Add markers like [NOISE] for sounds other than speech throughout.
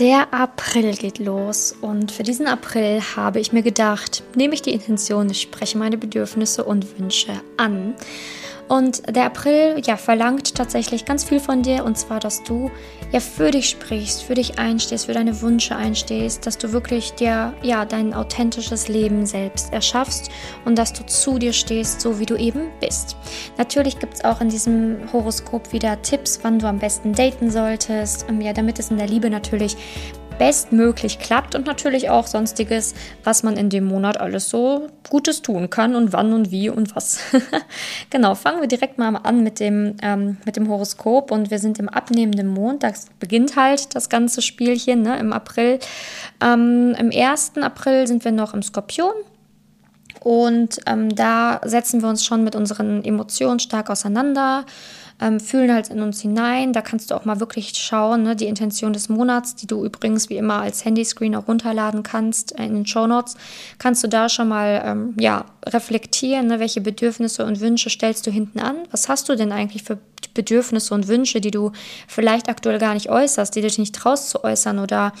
Der April geht los und für diesen April habe ich mir gedacht, nehme ich die Intention, ich spreche meine Bedürfnisse und Wünsche an. Und der April ja verlangt tatsächlich ganz viel von dir und zwar, dass du ja für dich sprichst, für dich einstehst, für deine Wünsche einstehst, dass du wirklich dir ja dein authentisches Leben selbst erschaffst und dass du zu dir stehst, so wie du eben bist. Natürlich gibt es auch in diesem Horoskop wieder Tipps, wann du am besten daten solltest, ähm, ja, damit es in der Liebe natürlich bestmöglich klappt und natürlich auch sonstiges, was man in dem Monat alles so Gutes tun kann und wann und wie und was. [LAUGHS] genau, fangen wir direkt mal an mit dem, ähm, mit dem Horoskop und wir sind im abnehmenden Mond, da beginnt halt das ganze Spielchen ne, im April. Ähm, Im 1. April sind wir noch im Skorpion. Und ähm, da setzen wir uns schon mit unseren Emotionen stark auseinander ähm, fühlen halt in uns hinein. Da kannst du auch mal wirklich schauen, ne, die Intention des Monats, die du übrigens wie immer als Handyscreen auch runterladen kannst äh, in den Show Notes, kannst du da schon mal ähm, ja, reflektieren, ne, welche Bedürfnisse und Wünsche stellst du hinten an? Was hast du denn eigentlich für Bedürfnisse und Wünsche, die du vielleicht aktuell gar nicht äußerst, die dich nicht traust zu äußern oder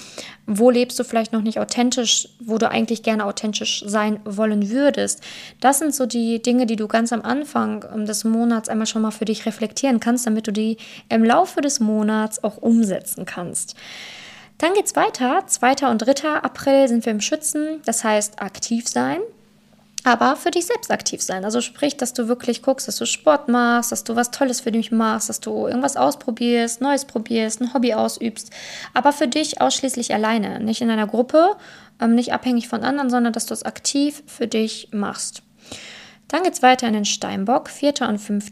wo lebst du vielleicht noch nicht authentisch, wo du eigentlich gerne authentisch sein wollen würdest. Das sind so die Dinge, die du ganz am Anfang ähm, des Monats einmal schon mal für dich reflektieren kannst, damit du die im Laufe des Monats auch umsetzen kannst. Dann geht es weiter. 2. und 3. April sind wir im Schützen, das heißt aktiv sein aber für dich selbst aktiv sein. Also sprich, dass du wirklich guckst, dass du Sport machst, dass du was Tolles für dich machst, dass du irgendwas ausprobierst, Neues probierst, ein Hobby ausübst, aber für dich ausschließlich alleine, nicht in einer Gruppe, ähm, nicht abhängig von anderen, sondern dass du es aktiv für dich machst. Dann geht es weiter in den Steinbock, 4. und 5.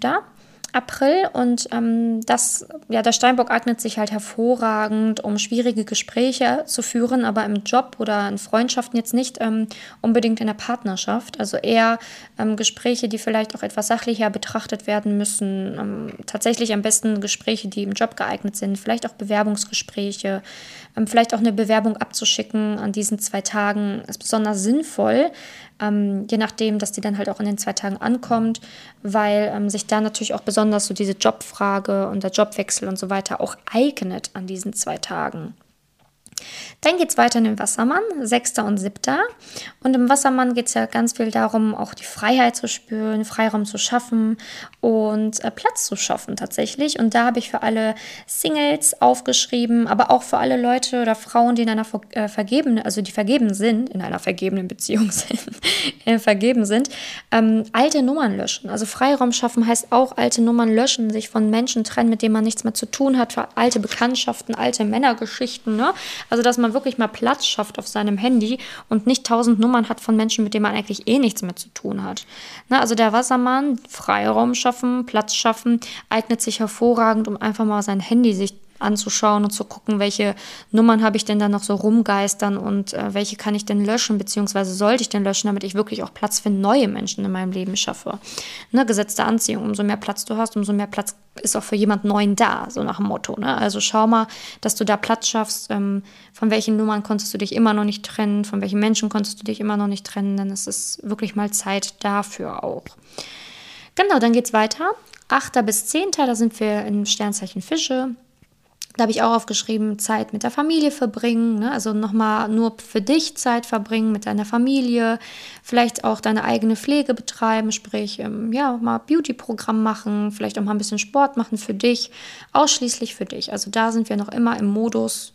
April und ähm, das, ja, der Steinbock eignet sich halt hervorragend, um schwierige Gespräche zu führen, aber im Job oder in Freundschaften jetzt nicht ähm, unbedingt in der Partnerschaft. Also eher ähm, Gespräche, die vielleicht auch etwas sachlicher betrachtet werden müssen. Ähm, tatsächlich am besten Gespräche, die im Job geeignet sind, vielleicht auch Bewerbungsgespräche, ähm, vielleicht auch eine Bewerbung abzuschicken an diesen zwei Tagen ist besonders sinnvoll, ähm, je nachdem, dass die dann halt auch in den zwei Tagen ankommt, weil sich da natürlich auch besonders so diese Jobfrage und der Jobwechsel und so weiter auch eignet an diesen zwei Tagen. Dann geht es weiter in den Wassermann, 6. und 7. Und im Wassermann geht es ja ganz viel darum, auch die Freiheit zu spüren, Freiraum zu schaffen und äh, Platz zu schaffen tatsächlich. Und da habe ich für alle Singles aufgeschrieben, aber auch für alle Leute oder Frauen, die in einer äh, vergebenen, also die vergeben sind, in einer vergebenen Beziehung [LAUGHS] sind, äh, vergeben sind, ähm, alte Nummern löschen. Also Freiraum schaffen heißt auch alte Nummern löschen, sich von Menschen trennen, mit denen man nichts mehr zu tun hat, für alte Bekanntschaften, alte Männergeschichten. Ne? Also, dass man wirklich mal Platz schafft auf seinem Handy und nicht tausend Nummern hat von Menschen, mit denen man eigentlich eh nichts mehr zu tun hat. Na, also der Wassermann, Freiraum schaffen, Platz schaffen, eignet sich hervorragend, um einfach mal sein Handy sich anzuschauen und zu gucken, welche Nummern habe ich denn da noch so rumgeistern und äh, welche kann ich denn löschen, beziehungsweise sollte ich denn löschen, damit ich wirklich auch Platz für neue Menschen in meinem Leben schaffe. Ne, gesetzte Anziehung, umso mehr Platz du hast, umso mehr Platz ist auch für jemand Neuen da, so nach dem Motto. Ne? Also schau mal, dass du da Platz schaffst. Ähm, von welchen Nummern konntest du dich immer noch nicht trennen, von welchen Menschen konntest du dich immer noch nicht trennen, denn es ist wirklich mal Zeit dafür auch. Genau, dann geht es weiter. 8. bis 10. Da sind wir im Sternzeichen Fische. Da habe ich auch aufgeschrieben, Zeit mit der Familie verbringen, ne? also nochmal nur für dich Zeit verbringen mit deiner Familie, vielleicht auch deine eigene Pflege betreiben, sprich, ähm, ja, mal Beauty-Programm machen, vielleicht auch mal ein bisschen Sport machen für dich, ausschließlich für dich. Also da sind wir noch immer im Modus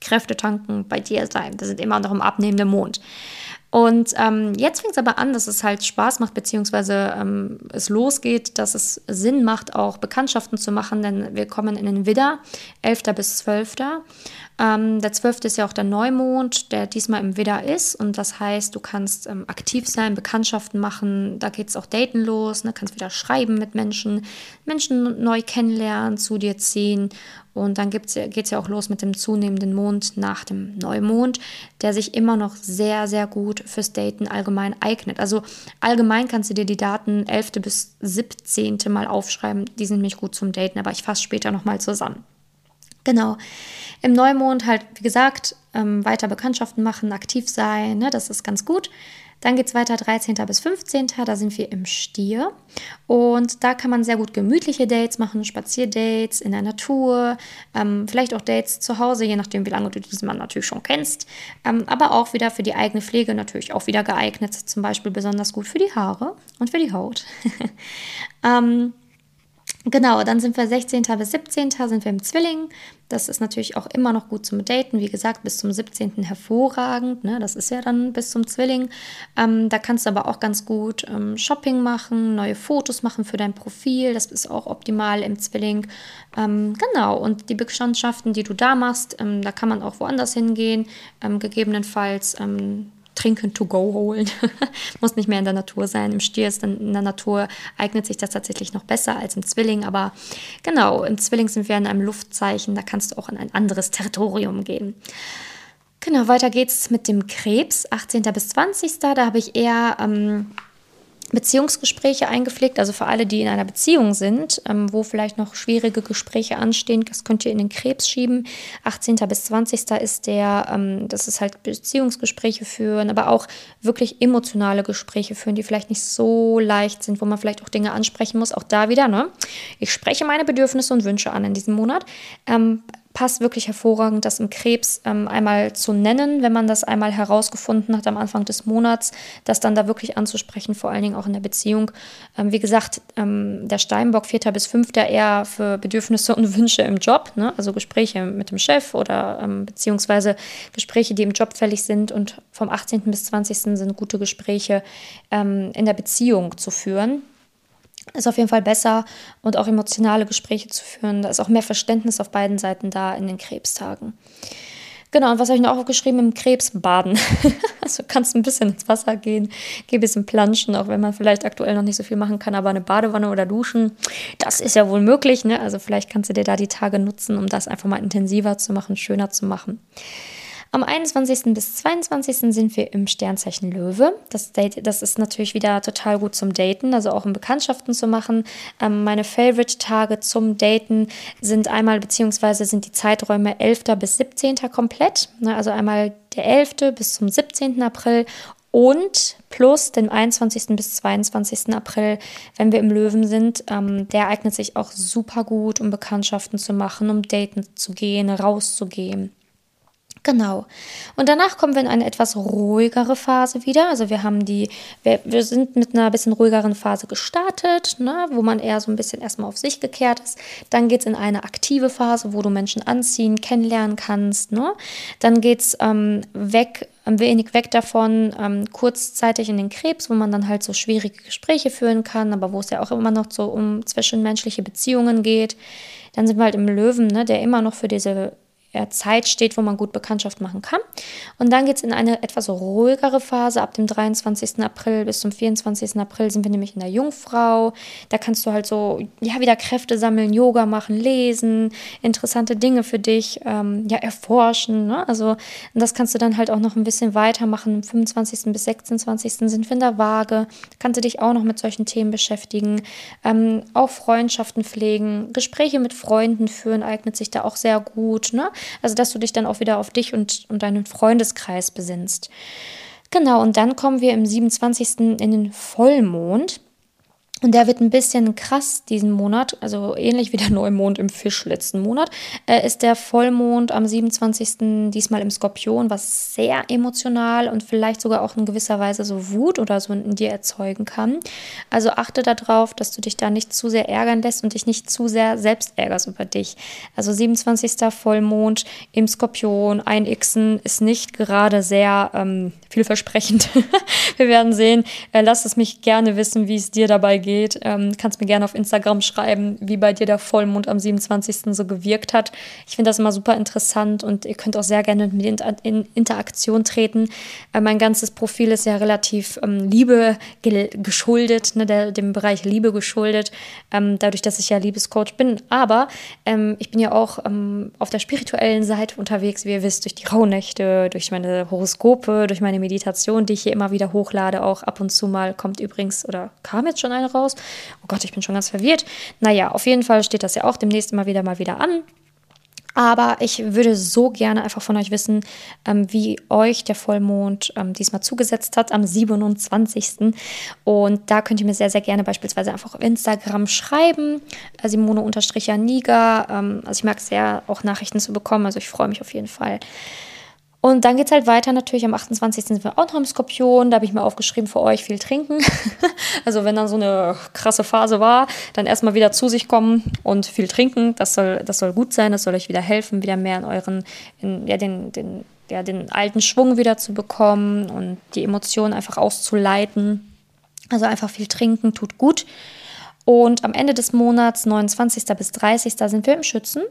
Kräfte tanken, bei dir sein. Wir sind immer noch im abnehmenden Mond. Und ähm, jetzt fängt es aber an, dass es halt Spaß macht, beziehungsweise ähm, es losgeht, dass es Sinn macht, auch Bekanntschaften zu machen, denn wir kommen in den Widder, 11. bis 12. Ähm, der 12. ist ja auch der Neumond, der diesmal im Widder ist. Und das heißt, du kannst ähm, aktiv sein, Bekanntschaften machen. Da geht es auch daten los. Ne? Kannst wieder schreiben mit Menschen, Menschen neu kennenlernen, zu dir ziehen. Und dann geht es ja auch los mit dem zunehmenden Mond nach dem Neumond, der sich immer noch sehr, sehr gut fürs Daten allgemein eignet. Also allgemein kannst du dir die Daten 11. bis 17. mal aufschreiben. Die sind nämlich gut zum Daten, aber ich fasse später nochmal zusammen. Genau. Im Neumond halt, wie gesagt, ähm, weiter Bekanntschaften machen, aktiv sein, ne, das ist ganz gut. Dann geht es weiter 13. bis 15. Da sind wir im Stier. Und da kann man sehr gut gemütliche Dates machen, Spazierdates in der Natur, ähm, vielleicht auch Dates zu Hause, je nachdem, wie lange du diesen Mann natürlich schon kennst. Ähm, aber auch wieder für die eigene Pflege natürlich auch wieder geeignet. Zum Beispiel besonders gut für die Haare und für die Haut. [LAUGHS] ähm, Genau, dann sind wir 16. bis 17. sind wir im Zwilling. Das ist natürlich auch immer noch gut zum Daten. Wie gesagt, bis zum 17. hervorragend. Ne? Das ist ja dann bis zum Zwilling. Ähm, da kannst du aber auch ganz gut ähm, Shopping machen, neue Fotos machen für dein Profil. Das ist auch optimal im Zwilling. Ähm, genau, und die Bekanntschaften, die du da machst, ähm, da kann man auch woanders hingehen. Ähm, gegebenenfalls ähm, Trinken to go holen. [LAUGHS] Muss nicht mehr in der Natur sein. Im Stier ist dann in der Natur eignet sich das tatsächlich noch besser als im Zwilling. Aber genau, im Zwilling sind wir in einem Luftzeichen. Da kannst du auch in ein anderes Territorium gehen. Genau, weiter geht's mit dem Krebs, 18. bis 20. Da habe ich eher ähm, Beziehungsgespräche eingepflegt, also für alle, die in einer Beziehung sind, ähm, wo vielleicht noch schwierige Gespräche anstehen, das könnt ihr in den Krebs schieben. 18. bis 20. ist der, ähm, das ist halt Beziehungsgespräche führen, aber auch wirklich emotionale Gespräche führen, die vielleicht nicht so leicht sind, wo man vielleicht auch Dinge ansprechen muss. Auch da wieder, ne? Ich spreche meine Bedürfnisse und Wünsche an in diesem Monat. Ähm, passt wirklich hervorragend, das im Krebs ähm, einmal zu nennen, wenn man das einmal herausgefunden hat am Anfang des Monats, das dann da wirklich anzusprechen, vor allen Dingen auch in der Beziehung. Ähm, wie gesagt, ähm, der Steinbock 4. bis 5. eher für Bedürfnisse und Wünsche im Job, ne? also Gespräche mit dem Chef oder ähm, beziehungsweise Gespräche, die im Job fällig sind und vom 18. bis 20. sind gute Gespräche ähm, in der Beziehung zu führen ist auf jeden Fall besser und auch emotionale Gespräche zu führen. Da ist auch mehr Verständnis auf beiden Seiten da in den Krebstagen. Genau, und was habe ich noch aufgeschrieben? Im Krebs baden. [LAUGHS] also kannst ein bisschen ins Wasser gehen, geh ein bisschen planschen, auch wenn man vielleicht aktuell noch nicht so viel machen kann, aber eine Badewanne oder duschen, das ist ja wohl möglich. Ne? Also vielleicht kannst du dir da die Tage nutzen, um das einfach mal intensiver zu machen, schöner zu machen. Am 21. bis 22. sind wir im Sternzeichen Löwe. Das, Date, das ist natürlich wieder total gut zum Daten, also auch um Bekanntschaften zu machen. Ähm, meine Favorite-Tage zum Daten sind einmal, beziehungsweise sind die Zeiträume 11. bis 17. komplett. Ne, also einmal der 11. bis zum 17. April und plus den 21. bis 22. April, wenn wir im Löwen sind, ähm, der eignet sich auch super gut, um Bekanntschaften zu machen, um daten zu gehen, rauszugehen. Genau. Und danach kommen wir in eine etwas ruhigere Phase wieder. Also wir haben die, wir, wir sind mit einer bisschen ruhigeren Phase gestartet, ne, wo man eher so ein bisschen erstmal auf sich gekehrt ist. Dann geht es in eine aktive Phase, wo du Menschen anziehen, kennenlernen kannst. Ne? Dann geht es ähm, weg, ein wenig weg davon, ähm, kurzzeitig in den Krebs, wo man dann halt so schwierige Gespräche führen kann, aber wo es ja auch immer noch so um zwischenmenschliche Beziehungen geht. Dann sind wir halt im Löwen, ne, der immer noch für diese Zeit steht, wo man gut Bekanntschaft machen kann. Und dann geht es in eine etwas ruhigere Phase. Ab dem 23. April bis zum 24. April sind wir nämlich in der Jungfrau. Da kannst du halt so, ja, wieder Kräfte sammeln, Yoga machen, lesen, interessante Dinge für dich, ähm, ja, erforschen. Ne? Also, das kannst du dann halt auch noch ein bisschen weitermachen. Am 25. bis 26. sind wir in der Waage. Kannst du dich auch noch mit solchen Themen beschäftigen. Ähm, auch Freundschaften pflegen, Gespräche mit Freunden führen eignet sich da auch sehr gut. Ne? Also, dass du dich dann auch wieder auf dich und, und deinen Freundeskreis besinnst. Genau, und dann kommen wir im 27. in den Vollmond. Und der wird ein bisschen krass diesen Monat, also ähnlich wie der [LAUGHS] Neumond im Fisch letzten Monat, äh, ist der Vollmond am 27. diesmal im Skorpion, was sehr emotional und vielleicht sogar auch in gewisser Weise so Wut oder so in dir erzeugen kann. Also achte darauf, dass du dich da nicht zu sehr ärgern lässt und dich nicht zu sehr selbst ärgerst über dich. Also 27. Vollmond im Skorpion, ein Xen ist nicht gerade sehr ähm, vielversprechend. [LAUGHS] Wir werden sehen. Äh, lass es mich gerne wissen, wie es dir dabei geht. Ähm, kannst mir gerne auf Instagram schreiben, wie bei dir der Vollmond am 27. so gewirkt hat. Ich finde das immer super interessant und ihr könnt auch sehr gerne mit mir in Interaktion treten. Äh, mein ganzes Profil ist ja relativ ähm, Liebe geschuldet, ne, der, dem Bereich Liebe geschuldet, ähm, dadurch, dass ich ja Liebescoach bin. Aber ähm, ich bin ja auch ähm, auf der spirituellen Seite unterwegs, wie ihr wisst, durch die Rauhnächte, durch meine Horoskope, durch meine Meditation, die ich hier immer wieder hochlade. Auch ab und zu mal kommt übrigens oder kam jetzt schon eine raus. Oh Gott, ich bin schon ganz verwirrt. Naja, auf jeden Fall steht das ja auch demnächst immer wieder mal wieder an. Aber ich würde so gerne einfach von euch wissen, ähm, wie euch der Vollmond ähm, diesmal zugesetzt hat am 27. Und da könnt ihr mir sehr, sehr gerne beispielsweise einfach auf Instagram schreiben, äh, Simone-Janiga. Ähm, also ich mag es sehr, auch Nachrichten zu bekommen. Also ich freue mich auf jeden Fall. Und dann geht es halt weiter natürlich. Am 28. sind wir auch noch im Skorpion. Da habe ich mir aufgeschrieben, für euch viel trinken. [LAUGHS] also wenn dann so eine krasse Phase war, dann erstmal wieder zu sich kommen und viel trinken. Das soll, das soll gut sein, das soll euch wieder helfen, wieder mehr in euren, in, ja, den, den, ja, den alten Schwung wieder zu bekommen und die Emotionen einfach auszuleiten. Also einfach viel trinken, tut gut. Und am Ende des Monats, 29. bis 30. sind wir im Schützen.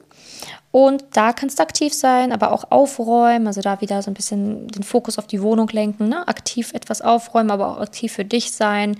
Und da kannst du aktiv sein, aber auch aufräumen, also da wieder so ein bisschen den Fokus auf die Wohnung lenken, ne? aktiv etwas aufräumen, aber auch aktiv für dich sein.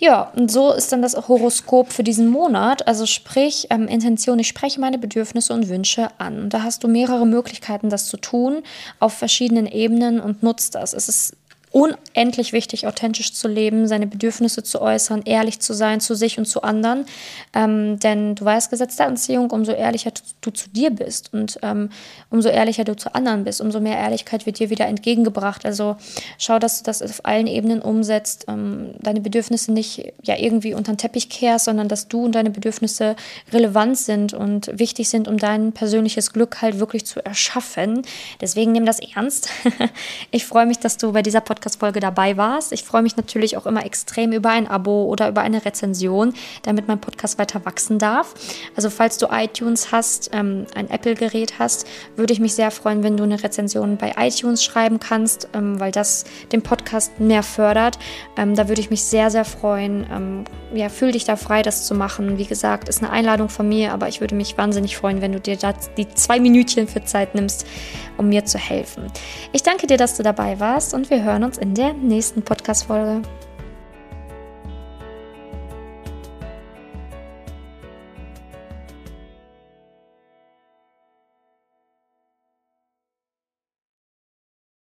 Ja, und so ist dann das Horoskop für diesen Monat. Also sprich, ähm, Intention, ich spreche meine Bedürfnisse und Wünsche an. Da hast du mehrere Möglichkeiten, das zu tun, auf verschiedenen Ebenen und nutzt das. Es ist unendlich wichtig, authentisch zu leben, seine Bedürfnisse zu äußern, ehrlich zu sein zu sich und zu anderen. Ähm, denn du weißt, Gesetz der Anziehung, umso ehrlicher du zu dir bist und ähm, umso ehrlicher du zu anderen bist, umso mehr Ehrlichkeit wird dir wieder entgegengebracht. Also schau, dass du das auf allen Ebenen umsetzt, ähm, deine Bedürfnisse nicht ja irgendwie unter den Teppich kehrst, sondern dass du und deine Bedürfnisse relevant sind und wichtig sind, um dein persönliches Glück halt wirklich zu erschaffen. Deswegen nimm das ernst. [LAUGHS] ich freue mich, dass du bei dieser Podcast Podcast-Folge dabei warst. Ich freue mich natürlich auch immer extrem über ein Abo oder über eine Rezension, damit mein Podcast weiter wachsen darf. Also falls du iTunes hast, ähm, ein Apple-Gerät hast, würde ich mich sehr freuen, wenn du eine Rezension bei iTunes schreiben kannst, ähm, weil das den Podcast mehr fördert. Ähm, da würde ich mich sehr, sehr freuen. Ähm, ja, fühl dich da frei, das zu machen. Wie gesagt, ist eine Einladung von mir, aber ich würde mich wahnsinnig freuen, wenn du dir da die zwei Minütchen für Zeit nimmst, um mir zu helfen. Ich danke dir, dass du dabei warst und wir hören uns in der nächsten Podcast-Folge.